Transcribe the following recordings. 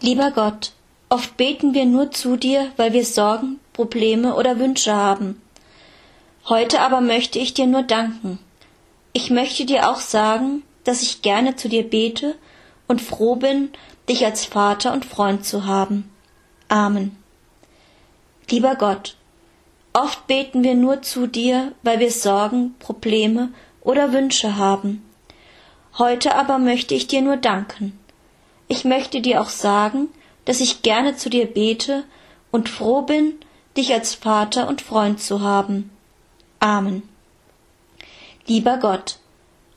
Lieber Gott, oft beten wir nur zu dir, weil wir Sorgen, Probleme oder Wünsche haben. Heute aber möchte ich dir nur danken. Ich möchte dir auch sagen, dass ich gerne zu dir bete und froh bin, dich als Vater und Freund zu haben. Amen. Lieber Gott, oft beten wir nur zu dir, weil wir Sorgen, Probleme oder Wünsche haben. Heute aber möchte ich dir nur danken. Ich möchte dir auch sagen, dass ich gerne zu dir bete und froh bin, dich als Vater und Freund zu haben. Amen. Lieber Gott,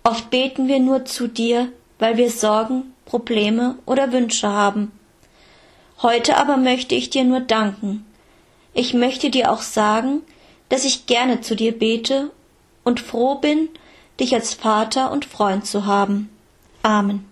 oft beten wir nur zu dir, weil wir Sorgen, Probleme oder Wünsche haben. Heute aber möchte ich dir nur danken. Ich möchte dir auch sagen, dass ich gerne zu dir bete und froh bin, dich als Vater und Freund zu haben. Amen.